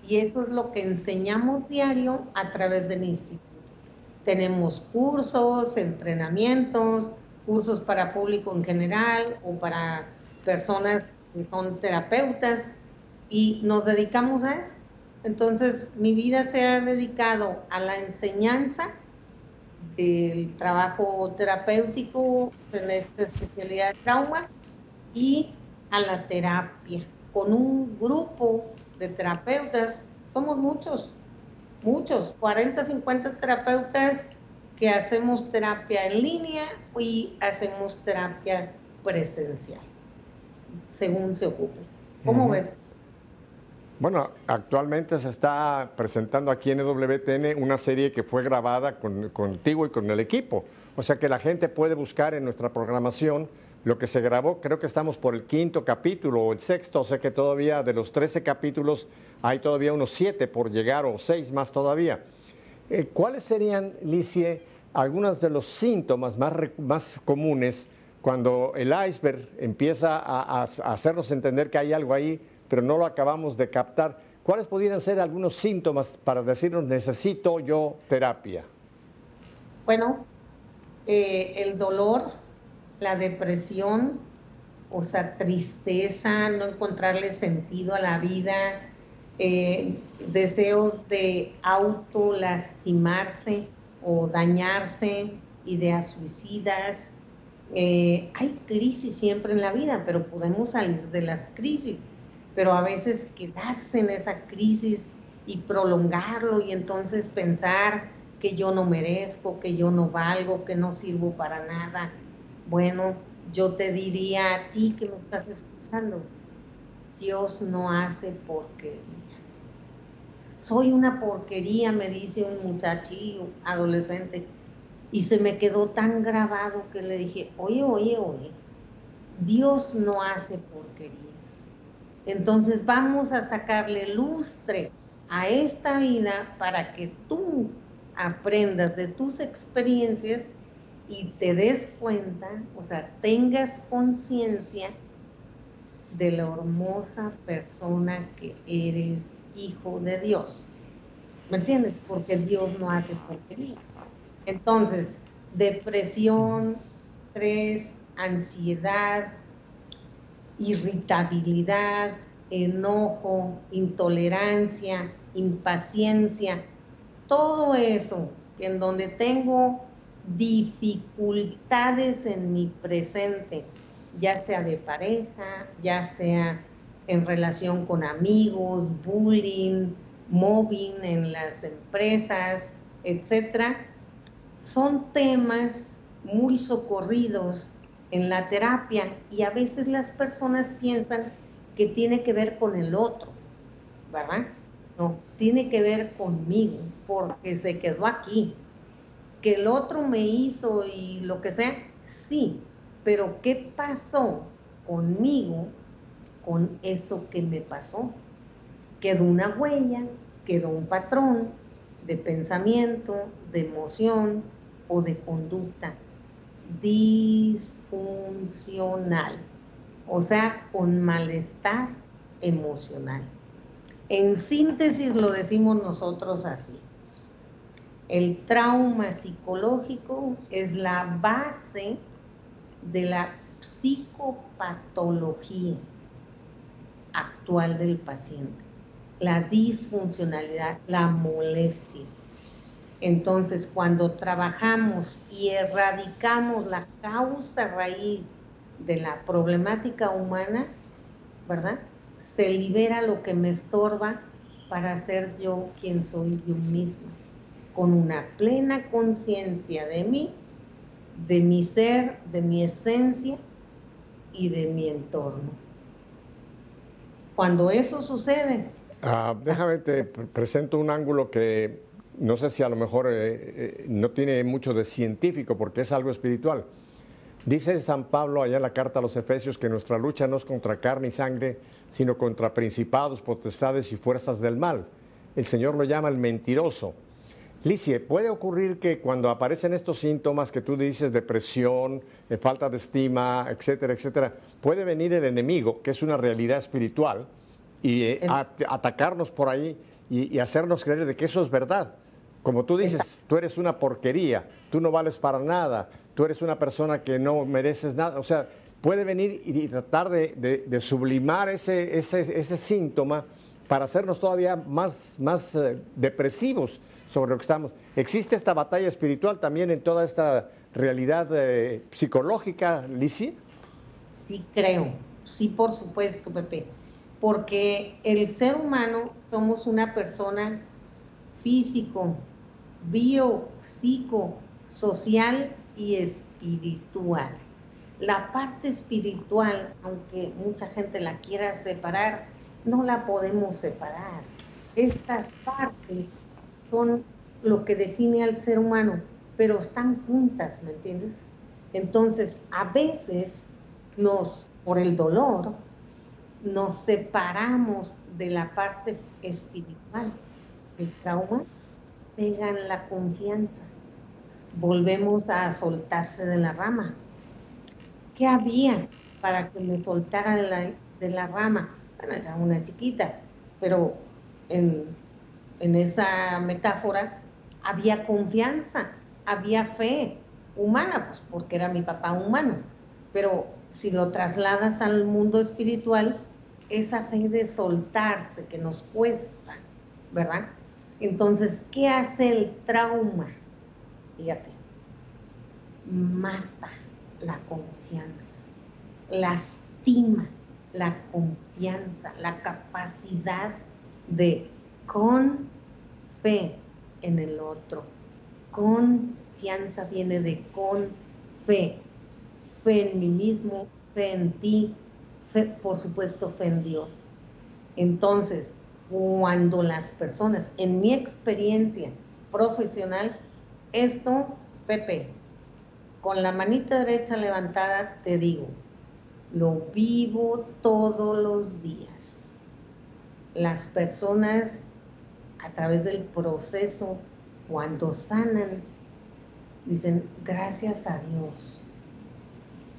Y eso es lo que enseñamos diario a través del instituto. Tenemos cursos, entrenamientos, cursos para público en general o para personas que son terapeutas y nos dedicamos a eso. Entonces, mi vida se ha dedicado a la enseñanza del trabajo terapéutico en esta especialidad de trauma y a la terapia. Con un grupo de terapeutas, somos muchos, muchos, 40, 50 terapeutas que hacemos terapia en línea y hacemos terapia presencial, según se ocupe. ¿Cómo ves? Bueno, actualmente se está presentando aquí en EWTN una serie que fue grabada contigo y con el equipo. O sea que la gente puede buscar en nuestra programación lo que se grabó. Creo que estamos por el quinto capítulo o el sexto. O sea que todavía de los 13 capítulos hay todavía unos siete por llegar o seis más todavía. Eh, ¿Cuáles serían, Licie, algunos de los síntomas más, más comunes cuando el iceberg empieza a hacernos entender que hay algo ahí? Pero no lo acabamos de captar. ¿Cuáles podrían ser algunos síntomas para decirnos necesito yo terapia? Bueno, eh, el dolor, la depresión, o sea, tristeza, no encontrarle sentido a la vida, eh, deseos de auto lastimarse o dañarse, ideas suicidas. Eh, hay crisis siempre en la vida, pero podemos salir de las crisis pero a veces quedarse en esa crisis y prolongarlo y entonces pensar que yo no merezco, que yo no valgo, que no sirvo para nada. Bueno, yo te diría a ti que me estás escuchando, Dios no hace porquerías. Soy una porquería, me dice un muchachillo, adolescente, y se me quedó tan grabado que le dije, oye, oye, oye, Dios no hace porquerías. Entonces vamos a sacarle lustre a esta vida para que tú aprendas de tus experiencias y te des cuenta, o sea, tengas conciencia de la hermosa persona que eres hijo de Dios. ¿Me entiendes? Porque Dios no hace porquería. Entonces, depresión, estrés, ansiedad, irritabilidad, enojo, intolerancia, impaciencia, todo eso en donde tengo dificultades en mi presente, ya sea de pareja, ya sea en relación con amigos, bullying, mobbing en las empresas, etcétera, son temas muy socorridos en la terapia y a veces las personas piensan que tiene que ver con el otro, ¿verdad? No, tiene que ver conmigo, porque se quedó aquí. Que el otro me hizo y lo que sea, sí, pero ¿qué pasó conmigo con eso que me pasó? Quedó una huella, quedó un patrón de pensamiento, de emoción o de conducta disfuncional, o sea, con malestar emocional. En síntesis lo decimos nosotros así. El trauma psicológico es la base de la psicopatología actual del paciente, la disfuncionalidad, la molestia. Entonces, cuando trabajamos y erradicamos la causa raíz de la problemática humana, ¿verdad? Se libera lo que me estorba para ser yo quien soy yo misma, con una plena conciencia de mí, de mi ser, de mi esencia y de mi entorno. Cuando eso sucede... Ah, déjame, te presento un ángulo que no sé si a lo mejor eh, eh, no tiene mucho de científico porque es algo espiritual. Dice San Pablo allá en la carta a los Efesios que nuestra lucha no es contra carne y sangre, sino contra principados, potestades y fuerzas del mal. El Señor lo llama el mentiroso. Licie, ¿puede ocurrir que cuando aparecen estos síntomas que tú dices, depresión, eh, falta de estima, etcétera, etcétera, puede venir el enemigo, que es una realidad espiritual, y atacarnos por ahí y hacernos creer de que eso es verdad? Como tú dices, tú eres una porquería, tú no vales para nada, tú eres una persona que no mereces nada. O sea, puede venir y tratar de, sublimar ese, ese, síntoma para hacernos todavía más, más eh, depresivos sobre lo que estamos. ¿Existe esta batalla espiritual también en toda esta realidad eh, psicológica, Lizzie? Sí, creo. Sí, por supuesto, Pepe. Porque el ser humano somos una persona físico, bio, psico, social y espiritual. La parte espiritual, aunque mucha gente la quiera separar, no la podemos separar. Estas partes son lo que define al ser humano, pero están juntas, ¿me entiendes? Entonces, a veces nos, por el dolor, nos separamos de la parte espiritual. El trauma pegan la confianza. Volvemos a soltarse de la rama. ¿Qué había para que me soltara de la, rama? Bueno, era una chiquita, pero en, en esa metáfora había confianza, había fe humana, pues porque era mi papá humano. Pero si lo trasladas al mundo espiritual, esa fe de soltarse que nos cuesta, ¿verdad? Entonces, ¿qué hace el trauma? Fíjate, mata la confianza, lastima la confianza, la capacidad de con fe en el otro. Confianza viene de con fe. Fe en mí mismo, fe en ti, fe, por supuesto, fe en Dios. Entonces, cuando las personas, en mi experiencia profesional, esto, Pepe, con la manita derecha levantada, te digo, lo vivo todos los días. Las personas, a través del proceso, cuando sanan, dicen, gracias a Dios.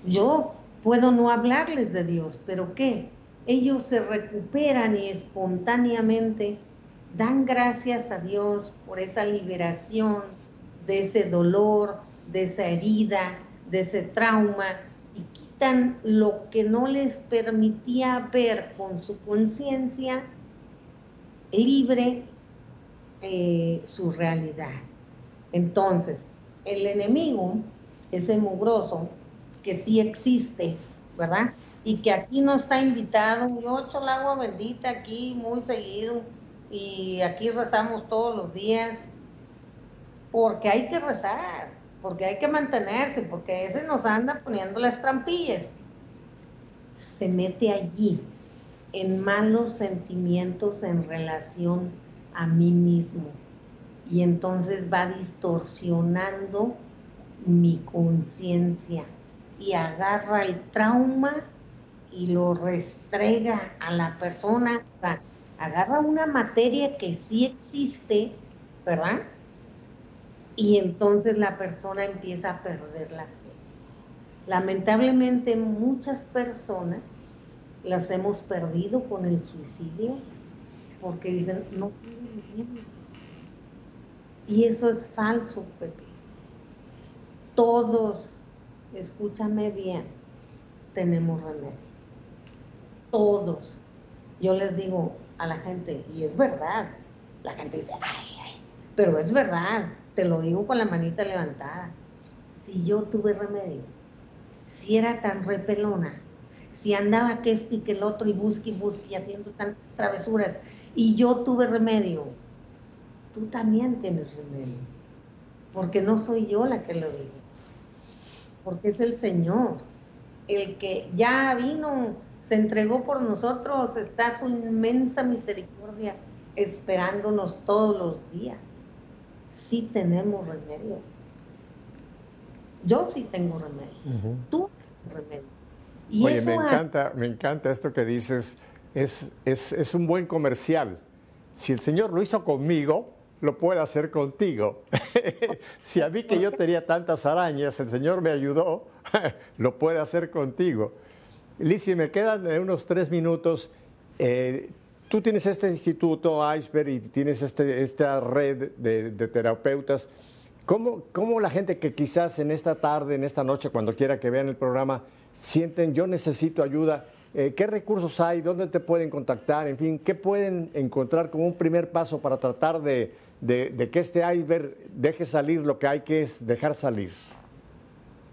Yo puedo no hablarles de Dios, pero ¿qué? Ellos se recuperan y espontáneamente dan gracias a Dios por esa liberación de ese dolor, de esa herida, de ese trauma y quitan lo que no les permitía ver con su conciencia libre eh, su realidad. Entonces, el enemigo, ese mugroso, que sí existe, ¿verdad? Y que aquí no está invitado. Yo echo el agua bendita aquí muy seguido y aquí rezamos todos los días porque hay que rezar, porque hay que mantenerse, porque ese nos anda poniendo las trampillas. Se mete allí en malos sentimientos en relación a mí mismo y entonces va distorsionando mi conciencia y agarra el trauma y lo restrega a la persona, agarra una materia que sí existe, ¿verdad? Y entonces la persona empieza a perder la fe. Lamentablemente muchas personas las hemos perdido con el suicidio porque dicen, no y eso es falso, Pepe. Todos, escúchame bien, tenemos remedio. Todos. Yo les digo a la gente, y es verdad, la gente dice, ay, ay, pero es verdad, te lo digo con la manita levantada. Si yo tuve remedio, si era tan repelona, si andaba que es el otro y busque y haciendo tantas travesuras, y yo tuve remedio, tú también tienes remedio. Porque no soy yo la que lo digo. Porque es el Señor. El que ya vino, se entregó por nosotros, está su inmensa misericordia esperándonos todos los días. Sí tenemos remedio. Yo sí tengo remedio. Tú remedio. Y Oye, me encanta, me encanta esto que dices. Es, es, es un buen comercial. Si el Señor lo hizo conmigo, lo puede hacer contigo. [LAUGHS] si a mí que yo tenía tantas arañas, el Señor me ayudó, [LAUGHS] lo puede hacer contigo. Lizzie, me quedan unos tres minutos. Eh, tú tienes este instituto, Iceberg, y tienes este, esta red de, terapeutas. ¿Cómo, ¿Cómo, la gente que quizás en esta tarde, en esta noche, cuando quiera que vean el programa, sienten yo necesito ayuda? Eh, ¿Qué recursos hay? ¿Dónde te pueden contactar? En fin, ¿qué pueden encontrar como un primer paso para tratar de, de, que este iceberg deje salir lo que hay que dejar salir?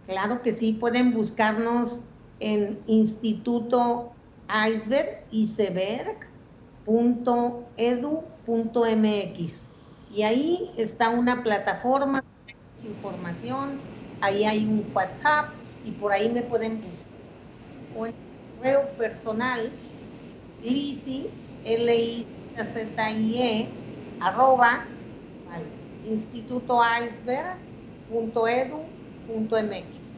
Claro que sí, pueden buscarnos en Instituto Iceberg, iceberg.edu.mx. Y ahí está una plataforma de información, ahí hay un WhatsApp y por ahí me pueden buscar. O en correo personal, Lisi, l i z i e arroba institutoiceberg.edu.mx.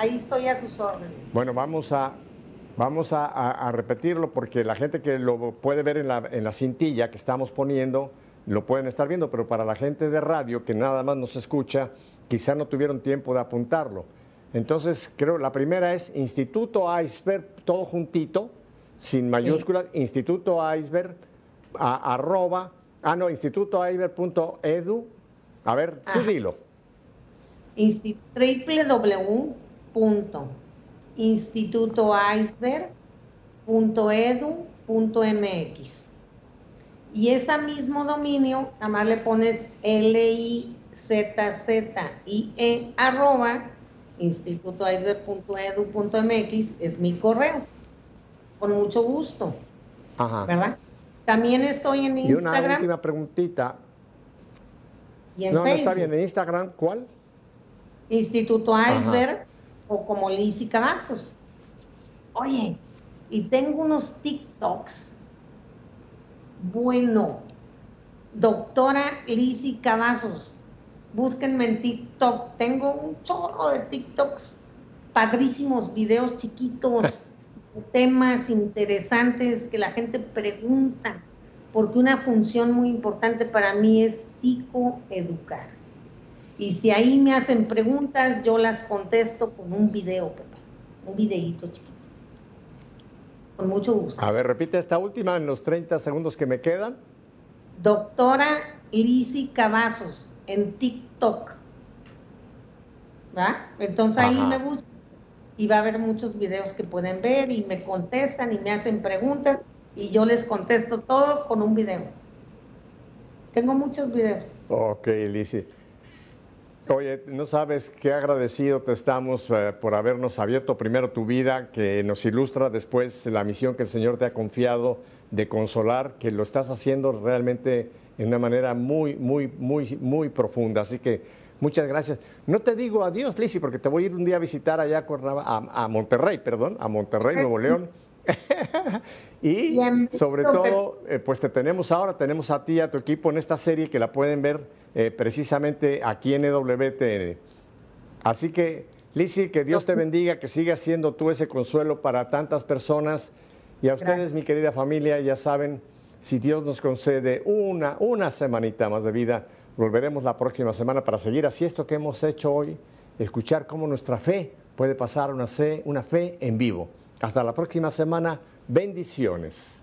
Ahí estoy a sus órdenes. Bueno, vamos a, vamos a, repetirlo porque la gente que lo puede ver en la, en la cintilla que estamos poniendo, lo pueden estar viendo, pero para la gente de radio que nada más nos escucha, quizá no tuvieron tiempo de apuntarlo. Entonces, creo, la primera es Instituto Iceberg, todo juntito, sin mayúsculas, Instituto Iceberg, arroba Ah, no, institutoiber.edu. A ver, tú ah. dilo. www.institutoiceberg.edu.mx y ese mismo dominio, nada más le pones L-I-Z-Z-I-E arroba institutoiceberg.edu.mx, es mi correo. Con mucho gusto. Ajá. ¿Verdad? También estoy en Instagram. Y una última preguntita. no, no está bien. ¿En Instagram cuál? Instituto Iceberg o como Lizzy Cavazos. Oye, y tengo unos TikToks. Bueno, doctora Lizzy Cavazos. Búsquenme en TikTok. Tengo un chorro de TikToks. Padrísimos videos chiquitos. [LAUGHS] temas interesantes que la gente pregunta, porque una función muy importante para mí es psicoeducar. Y si ahí me hacen preguntas, yo las contesto con un video, un videito chiquito. Con mucho gusto. A ver, repite esta última en los 30 segundos que me quedan. Doctora Lisi Cavazos, en TikTok. ¿Va? Entonces ahí me buscan y va a haber muchos videos que pueden ver y me contestan y me hacen preguntas y yo les contesto todo con un video. Tengo muchos videos. Ok, Lizzie. Oye, no sabes qué agradecido te estamos eh, por habernos abierto primero tu vida, que nos ilustra después la misión que el Señor te ha confiado de consolar, que lo estás haciendo realmente en una manera muy, muy, muy, muy profunda. Así que muchas gracias. No te digo adiós, Lisi, porque te voy a ir un día a visitar allá a, a Monterrey, perdón, a Monterrey, Nuevo León. [LAUGHS] y sobre todo, eh, pues te tenemos ahora, tenemos a ti y a tu equipo en esta serie que la pueden ver eh, precisamente aquí en EWTN. Así que, Lisi, que Dios te bendiga, que sigas siendo tú ese consuelo para tantas personas. Y a ustedes, mi querida familia, ya saben, si Dios nos concede una, una semanita más de vida, volveremos la próxima semana para seguir así esto que hemos hecho hoy, escuchar cómo nuestra fe puede pasar una fe, una fe en vivo. Hasta la próxima semana. Bendiciones.